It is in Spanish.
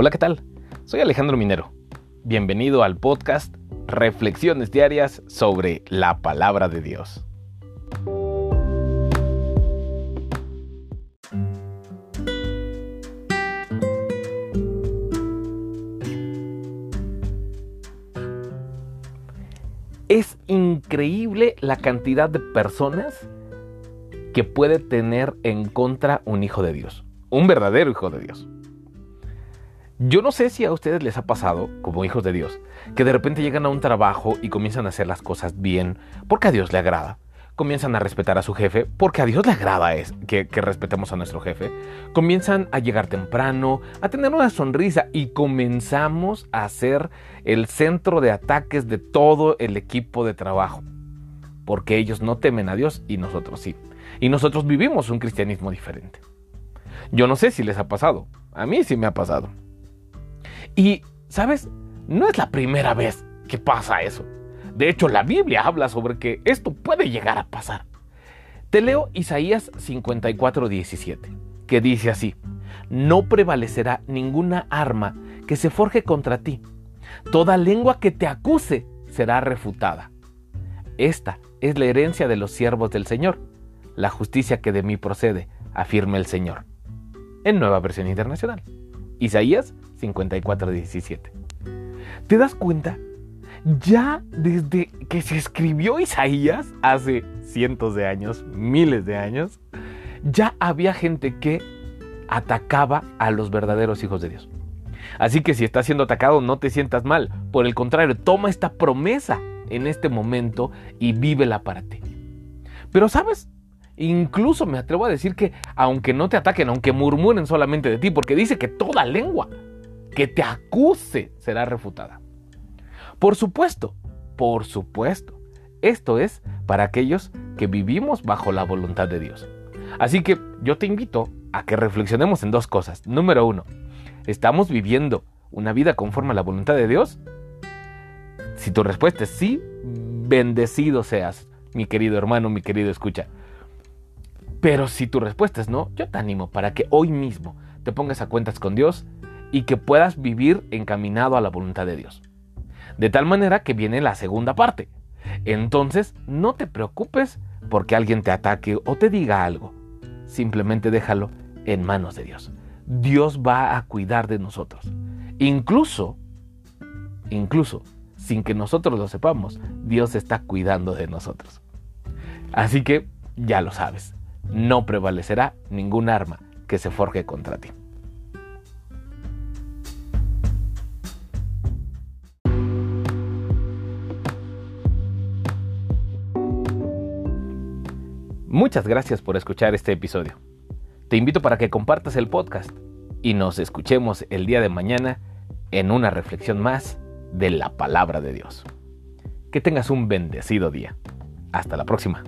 Hola, ¿qué tal? Soy Alejandro Minero. Bienvenido al podcast Reflexiones Diarias sobre la Palabra de Dios. Es increíble la cantidad de personas que puede tener en contra un hijo de Dios, un verdadero hijo de Dios. Yo no sé si a ustedes les ha pasado, como hijos de Dios, que de repente llegan a un trabajo y comienzan a hacer las cosas bien porque a Dios le agrada. Comienzan a respetar a su jefe porque a Dios le agrada es que, que respetemos a nuestro jefe. Comienzan a llegar temprano, a tener una sonrisa y comenzamos a ser el centro de ataques de todo el equipo de trabajo. Porque ellos no temen a Dios y nosotros sí. Y nosotros vivimos un cristianismo diferente. Yo no sé si les ha pasado. A mí sí me ha pasado. Y, ¿sabes? No es la primera vez que pasa eso. De hecho, la Biblia habla sobre que esto puede llegar a pasar. Te leo Isaías 54:17, que dice así, no prevalecerá ninguna arma que se forje contra ti. Toda lengua que te acuse será refutada. Esta es la herencia de los siervos del Señor, la justicia que de mí procede, afirma el Señor. En nueva versión internacional. Isaías 54:17. ¿Te das cuenta? Ya desde que se escribió Isaías, hace cientos de años, miles de años, ya había gente que atacaba a los verdaderos hijos de Dios. Así que si estás siendo atacado, no te sientas mal. Por el contrario, toma esta promesa en este momento y vívela para ti. Pero sabes, incluso me atrevo a decir que aunque no te ataquen, aunque murmuren solamente de ti, porque dice que toda lengua que te acuse será refutada. Por supuesto, por supuesto, esto es para aquellos que vivimos bajo la voluntad de Dios. Así que yo te invito a que reflexionemos en dos cosas. Número uno, ¿estamos viviendo una vida conforme a la voluntad de Dios? Si tu respuesta es sí, bendecido seas, mi querido hermano, mi querido escucha. Pero si tu respuesta es no, yo te animo para que hoy mismo te pongas a cuentas con Dios y que puedas vivir encaminado a la voluntad de Dios. De tal manera que viene la segunda parte. Entonces, no te preocupes porque alguien te ataque o te diga algo. Simplemente déjalo en manos de Dios. Dios va a cuidar de nosotros. Incluso, incluso, sin que nosotros lo sepamos, Dios está cuidando de nosotros. Así que, ya lo sabes, no prevalecerá ningún arma que se forje contra ti. Muchas gracias por escuchar este episodio. Te invito para que compartas el podcast y nos escuchemos el día de mañana en una reflexión más de la palabra de Dios. Que tengas un bendecido día. Hasta la próxima.